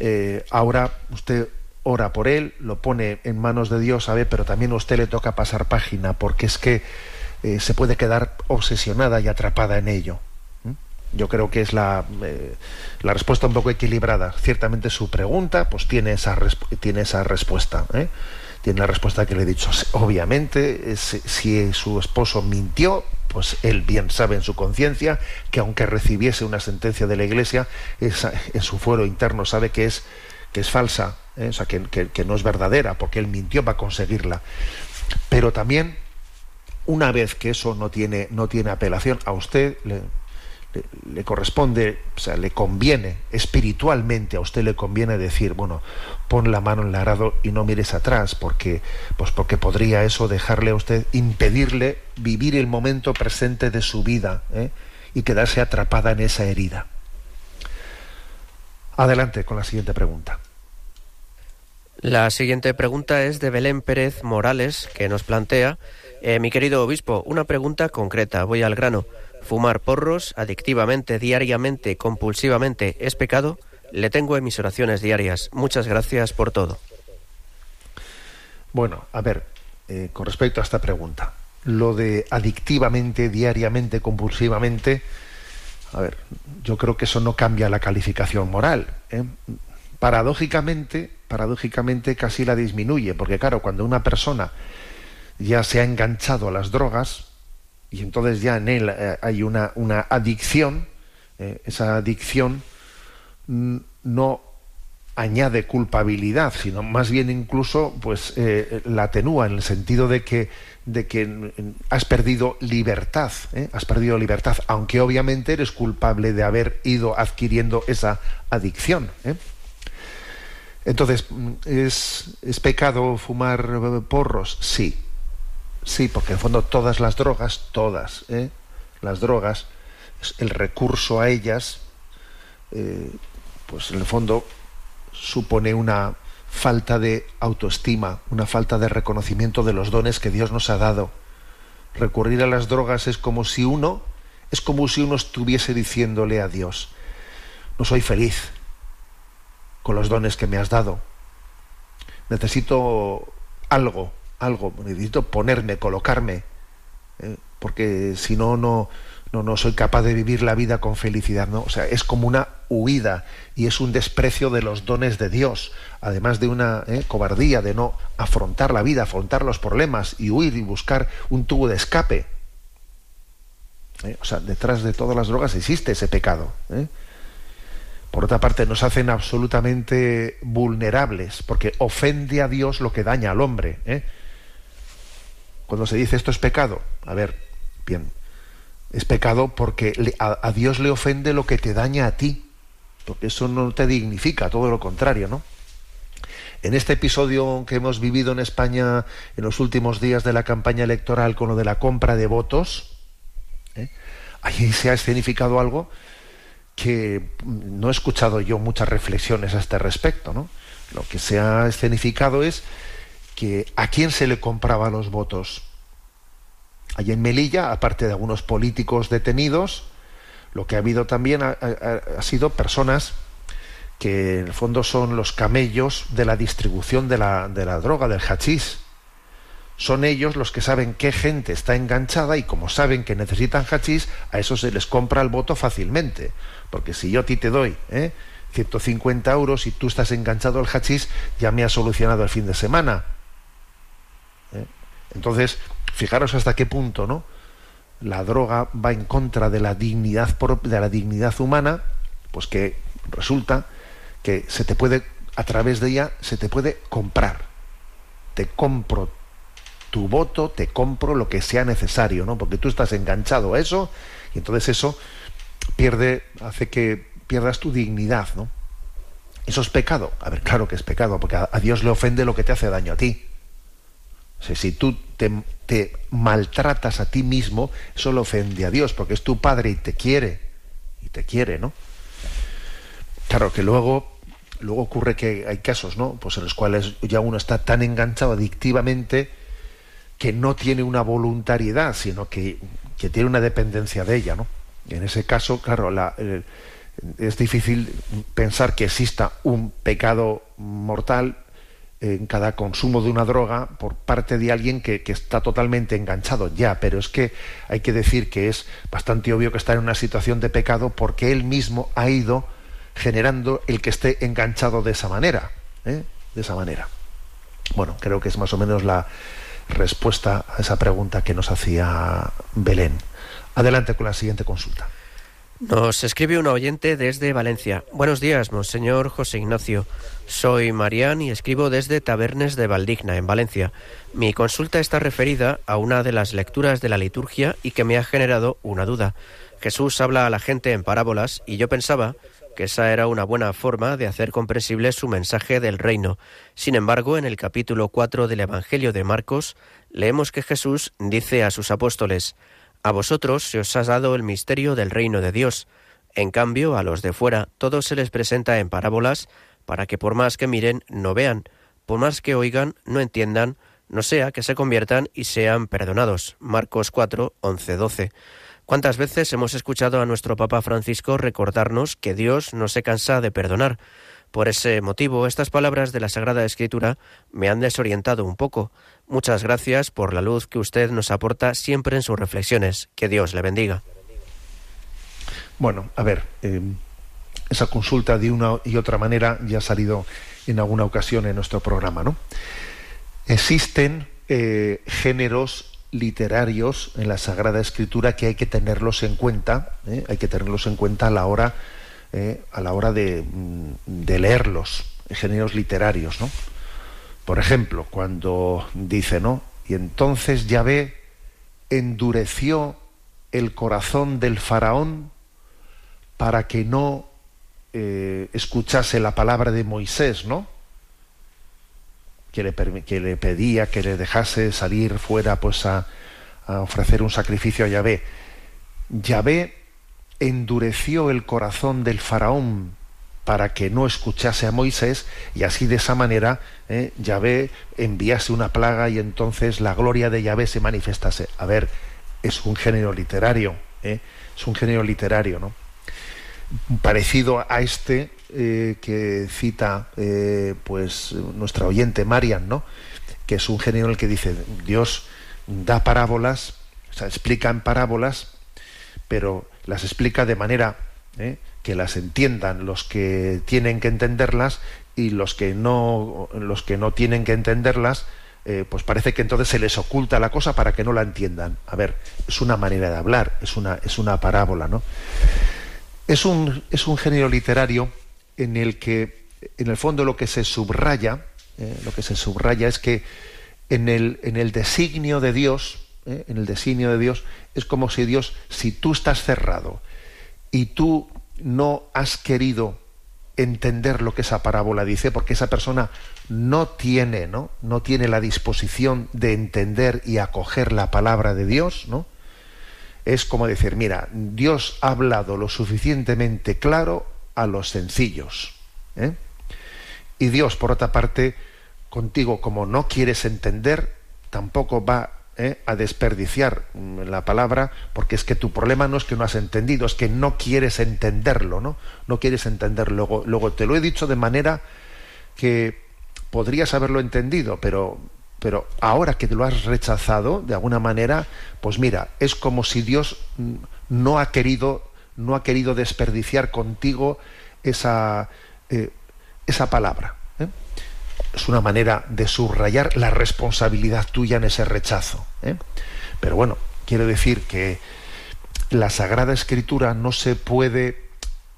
eh, ahora usted ora por él, lo pone en manos de Dios, ¿sabe? Pero también a usted le toca pasar página, porque es que eh, se puede quedar obsesionada y atrapada en ello. Yo creo que es la, eh, la respuesta un poco equilibrada. Ciertamente su pregunta, pues tiene esa, tiene esa respuesta. Tiene la respuesta que le he dicho. Obviamente, si su esposo mintió, pues él bien sabe en su conciencia que aunque recibiese una sentencia de la Iglesia, en su fuero interno sabe que es, que es falsa, ¿eh? o sea, que no es verdadera, porque él mintió para conseguirla. Pero también, una vez que eso no tiene, no tiene apelación, a usted le, le, corresponde, o sea, le conviene espiritualmente a usted le conviene decir, bueno, pon la mano en el arado y no mires atrás, porque, pues porque podría eso dejarle a usted, impedirle vivir el momento presente de su vida ¿eh? y quedarse atrapada en esa herida. Adelante con la siguiente pregunta. La siguiente pregunta es de Belén Pérez Morales, que nos plantea, eh, mi querido obispo, una pregunta concreta, voy al grano. ¿Fumar porros adictivamente, diariamente, compulsivamente es pecado? Le tengo en mis oraciones diarias. Muchas gracias por todo. Bueno, a ver, eh, con respecto a esta pregunta, lo de adictivamente, diariamente, compulsivamente, a ver, yo creo que eso no cambia la calificación moral. ¿eh? Paradójicamente, paradójicamente casi la disminuye, porque claro, cuando una persona ya se ha enganchado a las drogas y entonces ya en él eh, hay una, una adicción, eh, esa adicción no añade culpabilidad, sino más bien incluso pues eh, la atenúa en el sentido de que de que has perdido libertad, has perdido libertad, aunque obviamente eres culpable de haber ido adquiriendo esa adicción. Entonces, ¿es, ¿es pecado fumar porros? Sí, sí, porque en fondo todas las drogas, todas, ¿eh? las drogas, el recurso a ellas, eh, pues en el fondo supone una falta de autoestima, una falta de reconocimiento de los dones que Dios nos ha dado. Recurrir a las drogas es como si uno, es como si uno estuviese diciéndole a Dios, no soy feliz con los dones que me has dado. Necesito algo, algo, necesito ponerme, colocarme, ¿eh? porque si no, no, no, no soy capaz de vivir la vida con felicidad, ¿no? O sea, es como una huida y es un desprecio de los dones de Dios, además de una ¿eh? cobardía de no afrontar la vida, afrontar los problemas y huir y buscar un tubo de escape. ¿Eh? O sea, detrás de todas las drogas existe ese pecado. ¿eh? Por otra parte, nos hacen absolutamente vulnerables, porque ofende a Dios lo que daña al hombre. ¿eh? Cuando se dice esto es pecado, a ver, bien, es pecado porque a, Dios le ofende lo que te daña a ti, porque eso no te dignifica, todo lo contrario, ¿no? En este episodio que hemos vivido en España en los últimos días de la campaña electoral con lo de la compra de votos, ¿eh? allí se ha escenificado algo que no he escuchado yo muchas reflexiones a este respecto, ¿no? Lo que se ha escenificado es que a quién se le compraba los votos. Allí en Melilla, aparte de algunos políticos detenidos, lo que ha habido también ha, sido personas que en el fondo son los camellos de la distribución de la, de la droga, del hachís. Son ellos los que saben qué gente está enganchada y como saben que necesitan hachís, a eso se les compra el voto fácilmente. Porque si yo a ti te doy ¿eh? 150 euros y tú estás enganchado al hachís, ya me has solucionado el fin de semana. Entonces, fijaros hasta qué punto, ¿no? La droga va en contra de la dignidad de la dignidad humana, pues que resulta que se te puede a través de ella se te puede comprar. Te compro tu voto, te compro lo que sea necesario, ¿no? Porque tú estás enganchado a eso y entonces eso pierde hace que pierdas tu dignidad, ¿no? Eso es pecado. A ver, claro que es pecado, porque a, a Dios le ofende lo que te hace daño a ti. O sea, si tú te, maltratas a ti mismo, eso le ofende a Dios, porque es tu padre y te quiere. Y te quiere, ¿no? Claro que luego, luego ocurre que hay casos, ¿no? Pues en los cuales ya uno está tan enganchado adictivamente que no tiene una voluntariedad, sino que, que tiene una dependencia de ella, ¿no? En ese caso, claro, es difícil pensar que exista un pecado mortal en cada consumo de una droga por parte de alguien que, que está totalmente enganchado ya, pero es que hay que decir que es bastante obvio que está en una situación de pecado porque él mismo ha ido generando el que esté enganchado de esa manera, ¿eh? de esa manera. Bueno, creo que es más o menos la respuesta a esa pregunta que nos hacía Belén. Adelante con la siguiente consulta. Nos escribe un oyente desde Valencia. Buenos días, Monseñor José Ignacio. Soy Marián y escribo desde Tabernes de Valdigna, en Valencia. Mi consulta está referida a una de las lecturas de la liturgia y que me ha generado una duda. Jesús habla a la gente en parábolas y yo pensaba que esa era una buena forma de hacer comprensible su mensaje del reino. Sin embargo, en el capítulo 4 del Evangelio de Marcos, leemos que Jesús dice a sus apóstoles, A vosotros se os ha dado el misterio del reino de Dios. En cambio, a los de fuera todo se les presenta en parábolas, para que por más que miren, no vean, por más que oigan, no entiendan, no sea que se conviertan y sean perdonados. Marcos 4, 11, 12. ¿Cuántas veces hemos escuchado a nuestro Papa Francisco recordarnos que Dios no se cansa de perdonar? Por ese motivo, estas palabras de la Sagrada Escritura me han desorientado un poco. Muchas gracias por la luz que usted nos aporta siempre en sus reflexiones. Que Dios le bendiga. Bueno, a ver, eh, esa consulta de una y otra manera ya ha salido en alguna ocasión en nuestro programa, ¿no? Existen eh, géneros literarios en la Sagrada Escritura que hay que tenerlos en cuenta, ¿eh? hay que tenerlos en cuenta a la hora, a la hora mm, de leerlos, géneros literarios, ¿no? Por ejemplo, cuando dice, ¿no? Y entonces Yahvé endureció el corazón del faraón para que no eh, escuchase la palabra de Moisés, ¿no? Que le, que le pedía que le dejase salir fuera pues a, a ofrecer un sacrificio a Yahvé. Yahvé endureció el corazón del faraón para que no escuchase a Moisés y así de esa manera eh, Yahvé enviase una plaga y entonces la gloria de Yahvé se manifestase. A ver, es un género literario, eh, es un género literario, ¿no? parecido a este eh, que cita eh, pues nuestra oyente Marian, ¿no? que es un género en el que dice Dios da parábolas, o sea, explica en parábolas, pero las explica de manera ¿eh? Que las entiendan los que tienen que entenderlas y los que no los que no tienen que entenderlas eh, pues parece que entonces se les oculta la cosa para que no la entiendan. A ver, es una manera de hablar, es una, es una parábola, ¿no? Es un, es un género literario en el que, en el fondo, lo que se subraya, eh, lo que se subraya es que en el, en el designio de Dios, eh, en el designio de Dios, es como si Dios, si tú estás cerrado y tú no has querido entender lo que esa parábola dice, porque esa persona no tiene, ¿no? No tiene la disposición de entender y acoger la palabra de Dios, ¿no? es como decir, mira, Dios ha hablado lo suficientemente claro a los sencillos. ¿eh? Y Dios, por otra parte, contigo, como no quieres entender, tampoco va ¿eh? a desperdiciar la palabra, porque es que tu problema no es que no has entendido, es que no quieres entenderlo, ¿no? No quieres entenderlo. Luego, luego te lo he dicho de manera que podrías haberlo entendido, pero pero ahora que lo has rechazado de alguna manera, pues mira, es como si Dios no ha querido, no ha querido desperdiciar contigo esa, eh, esa palabra. Es una manera de subrayar la responsabilidad tuya en ese rechazo. ¿eh? Pero bueno, quiero decir que la Sagrada Escritura no se puede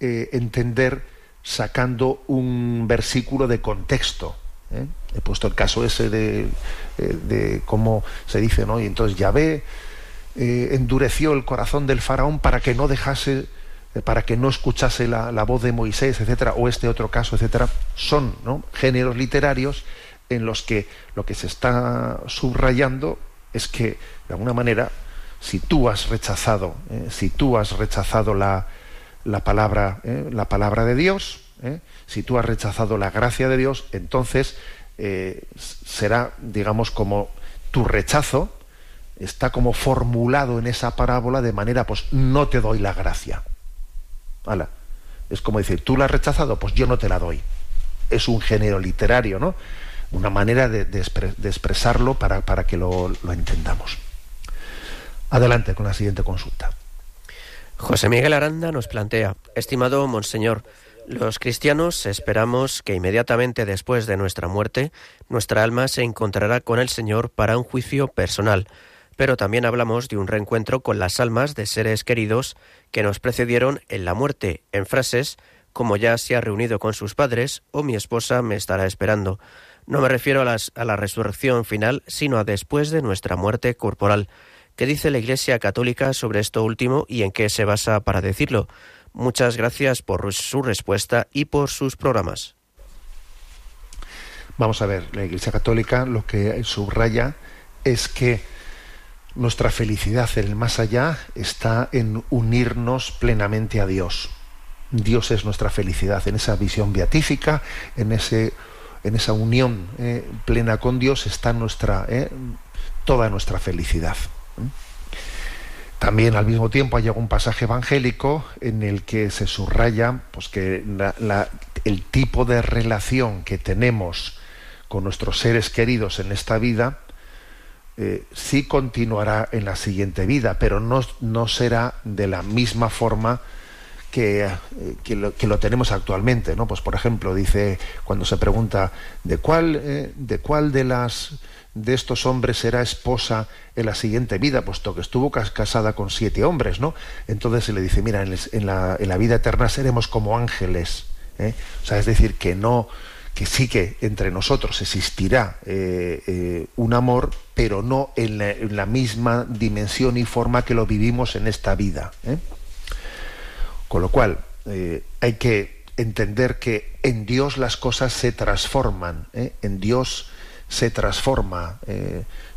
eh, entender sacando un versículo de contexto. ¿eh? He puesto el caso ese de, de cómo se dice, ¿no? Y entonces Yahvé endureció el corazón del faraón para que no dejase, para que no escuchase la, la voz de Moisés, etcétera, o este otro caso, etcétera. Son ¿no? géneros literarios en los que lo que se está subrayando es que, de alguna manera, si tú has rechazado, eh, si tú has rechazado la, la palabra, eh, la palabra de Dios, ¿eh? si tú has rechazado la gracia de Dios, entonces eh, será, digamos, como tu rechazo está como formulado en esa parábola de manera, pues no te doy la gracia. Es como decir, tú la has rechazado, pues yo no te la doy. Es un género literario, ¿no? Una manera de, de expresarlo para, para que lo, lo entendamos. Adelante con la siguiente consulta. José Miguel Aranda nos plantea, estimado Monseñor, los cristianos esperamos que inmediatamente después de nuestra muerte, nuestra alma se encontrará con el Señor para un juicio personal, pero también hablamos de un reencuentro con las almas de seres queridos que nos precedieron en la muerte, en frases como ya se ha reunido con sus padres o mi esposa me estará esperando. No me refiero a, las- a la resurrección final, sino a después de nuestra muerte corporal. ¿Qué dice la Iglesia Católica sobre esto último y en qué se basa para decirlo? Muchas gracias por su respuesta y por sus programas. Vamos a ver, la Iglesia Católica lo que subraya es que nuestra felicidad en el más allá está en unirnos plenamente a Dios. Dios es nuestra felicidad, en esa visión beatífica, en, ese, en esa unión eh, plena con Dios está nuestra, eh, toda nuestra felicidad. También al mismo tiempo hay algún pasaje evangélico en el que se subraya pues, que el tipo de relación que tenemos con nuestros seres queridos en esta vida eh, sí continuará en la siguiente vida, pero no, no será de la misma forma que, eh, que lo, que lo tenemos actualmente, ¿no? Pues por ejemplo, dice cuando se pregunta de cuál eh, de cuál de las de estos hombres será esposa en la siguiente vida, puesto que estuvo cas- casada con siete hombres, ¿no? Entonces se le dice, mira, en, la, en la vida eterna seremos como ángeles. O sea, es decir, que no que sí que entre nosotros existirá eh, eh, un amor, pero no en la, misma dimensión y forma que lo vivimos en esta vida. ¿eh? Con lo cual, hay que entender que en Dios las cosas se transforman, en Dios se transforma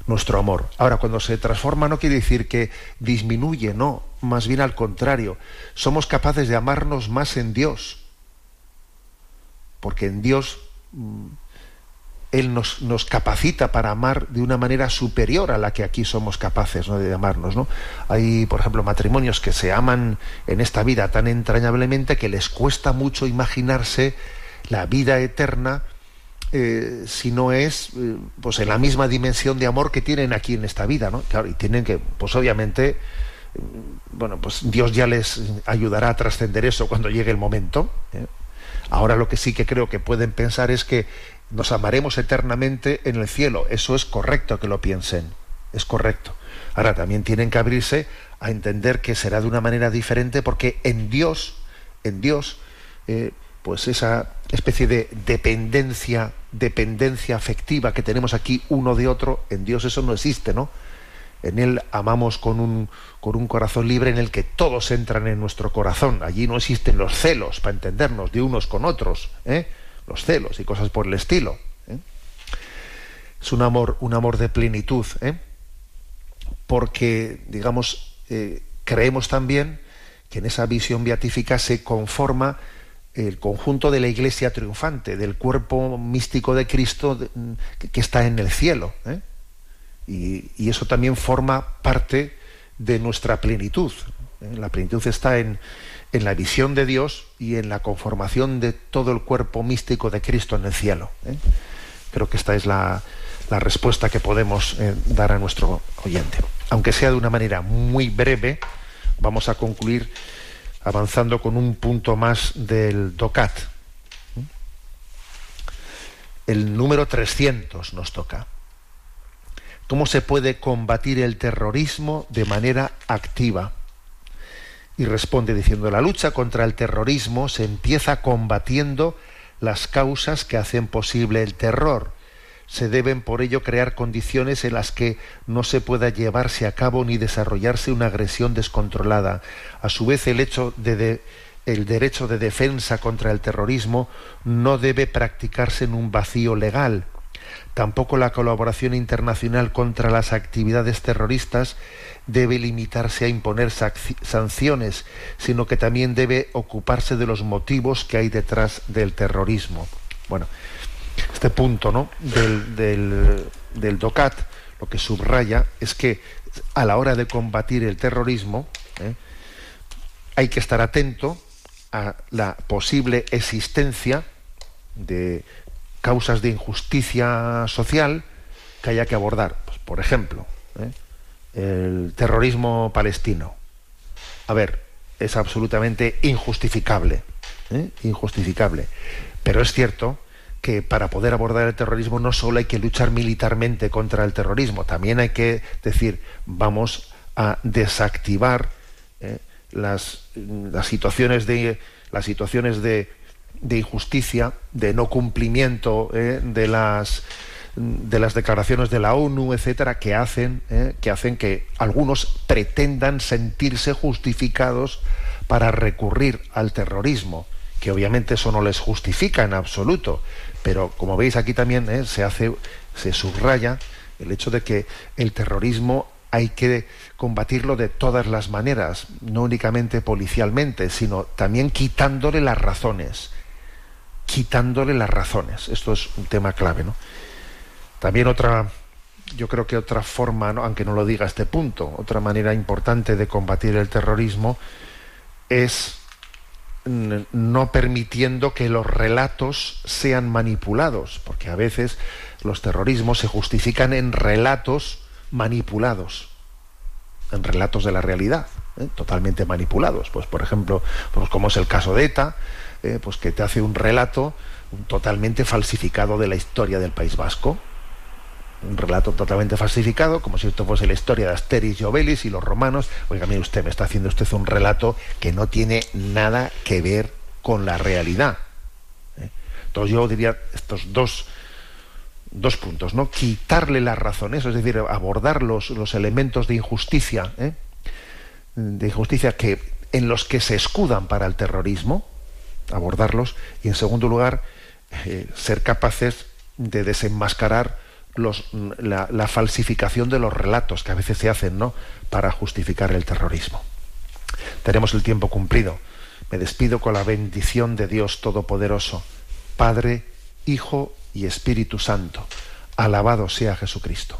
nuestro amor. Ahora, cuando se transforma no quiere decir que disminuye, no, más bien al contrario, somos capaces de amarnos más en Dios, porque en Dios Él nos, capacita para amar de una manera superior a la que aquí somos capaces ¿no? de amarnos. ¿no? Hay, por ejemplo, matrimonios que se aman en esta vida tan entrañablemente que les cuesta mucho imaginarse la vida eterna eh, si no es eh, pues en la misma dimensión de amor que tienen aquí en esta vida, ¿no? Claro, y tienen que, pues obviamente, mm, bueno, pues Dios ya les ayudará a trascender eso cuando llegue el momento. Ahora lo que sí que creo que pueden pensar es que nos amaremos eternamente en el cielo. Eso es correcto que lo piensen. Es correcto. Ahora también tienen que abrirse a entender que será de una manera diferente porque en Dios, en Dios, eh, pues esa especie de dependencia, dependencia afectiva que tenemos aquí uno de otro, en Dios eso no existe, ¿no? En Él amamos con un, con un corazón libre en el que todos entran en nuestro corazón. Allí no existen los celos, para entendernos, de unos con otros, ¿eh? los celos y cosas por el estilo. ¿eh? Es un amor, un amor de plenitud, ¿eh? porque, digamos, eh, creemos también que en esa visión beatífica se conforma el conjunto de la iglesia triunfante, del cuerpo místico de Cristo que está en el cielo. ¿eh? Y, eso también forma parte de nuestra plenitud. La plenitud está en, en la visión de Dios y en la conformación de todo el cuerpo místico de Cristo en el cielo. ¿eh? Creo que esta es la, la respuesta que podemos eh, dar a nuestro oyente. Aunque sea de una manera muy breve, vamos a concluir avanzando con un punto más del DOCAT. El número 300 nos toca. ¿Cómo se puede combatir el terrorismo de manera activa? Y responde diciendo, la lucha contra el terrorismo se empieza combatiendo las causas que hacen posible el terror. Se deben por ello crear condiciones en las que no se pueda llevarse a cabo ni desarrollarse una agresión descontrolada. A su vez, el hecho de, el derecho de defensa contra el terrorismo no debe practicarse en un vacío legal. Tampoco la colaboración internacional contra las actividades terroristas debe limitarse a imponer sanciones, sino que también debe ocuparse de los motivos que hay detrás del terrorismo. Bueno, este punto ¿no? del DOCAT lo que subraya es que a la hora de combatir el terrorismo ¿eh? hay que estar atento a la posible existencia de causas de injusticia social que haya que abordar. Pues, por ejemplo, ¿eh? el terrorismo palestino. A ver, es absolutamente injustificable. ¿eh? Injustificable. Pero es cierto que para poder abordar el terrorismo no solo hay que luchar militarmente contra el terrorismo, también hay que decir, vamos a desactivar ¿eh? las, las situaciones de las situaciones de, de injusticia, de no cumplimiento ¿eh? de las de las declaraciones de la ONU, etcétera, que hacen, ¿eh? que hacen que algunos pretendan sentirse justificados para recurrir al terrorismo, que obviamente eso no les justifica en absoluto, pero como veis aquí también ¿eh? se hace, se subraya el hecho de que el terrorismo hay que combatirlo de todas las maneras, no únicamente policialmente, sino también quitándole las razones, quitándole las razones. Esto es un tema clave, ¿no? También otra, yo creo que otra forma, aunque no lo diga este punto, otra manera importante de combatir el terrorismo es no permitiendo que los relatos sean manipulados, porque a veces los terrorismos se justifican en relatos manipulados, en relatos de la realidad, ¿eh? totalmente manipulados. Pues, por ejemplo, pues como es el caso de ETA, ¿eh? pues que te hace un relato totalmente falsificado de la historia del País Vasco. Un relato totalmente falsificado, como si esto fuese la historia de Asteris y Obelix y los romanos. Oiga, mire usted, me está haciendo usted un relato que no tiene nada que ver con la realidad. ¿eh? Entonces yo diría estos dos dos puntos, ¿no? Quitarle las razones, es decir, abordar los, los elementos de injusticia, ¿eh? de injusticia que en los que se escudan para el terrorismo, abordarlos, y en segundo lugar, eh, ser capaces de desenmascarar los, la, falsificación de los relatos que a veces se hacen, ¿no? Para justificar el terrorismo. Tenemos el tiempo cumplido. Me despido con la bendición de Dios Todopoderoso, Padre, Hijo y Espíritu Santo. Alabado sea Jesucristo.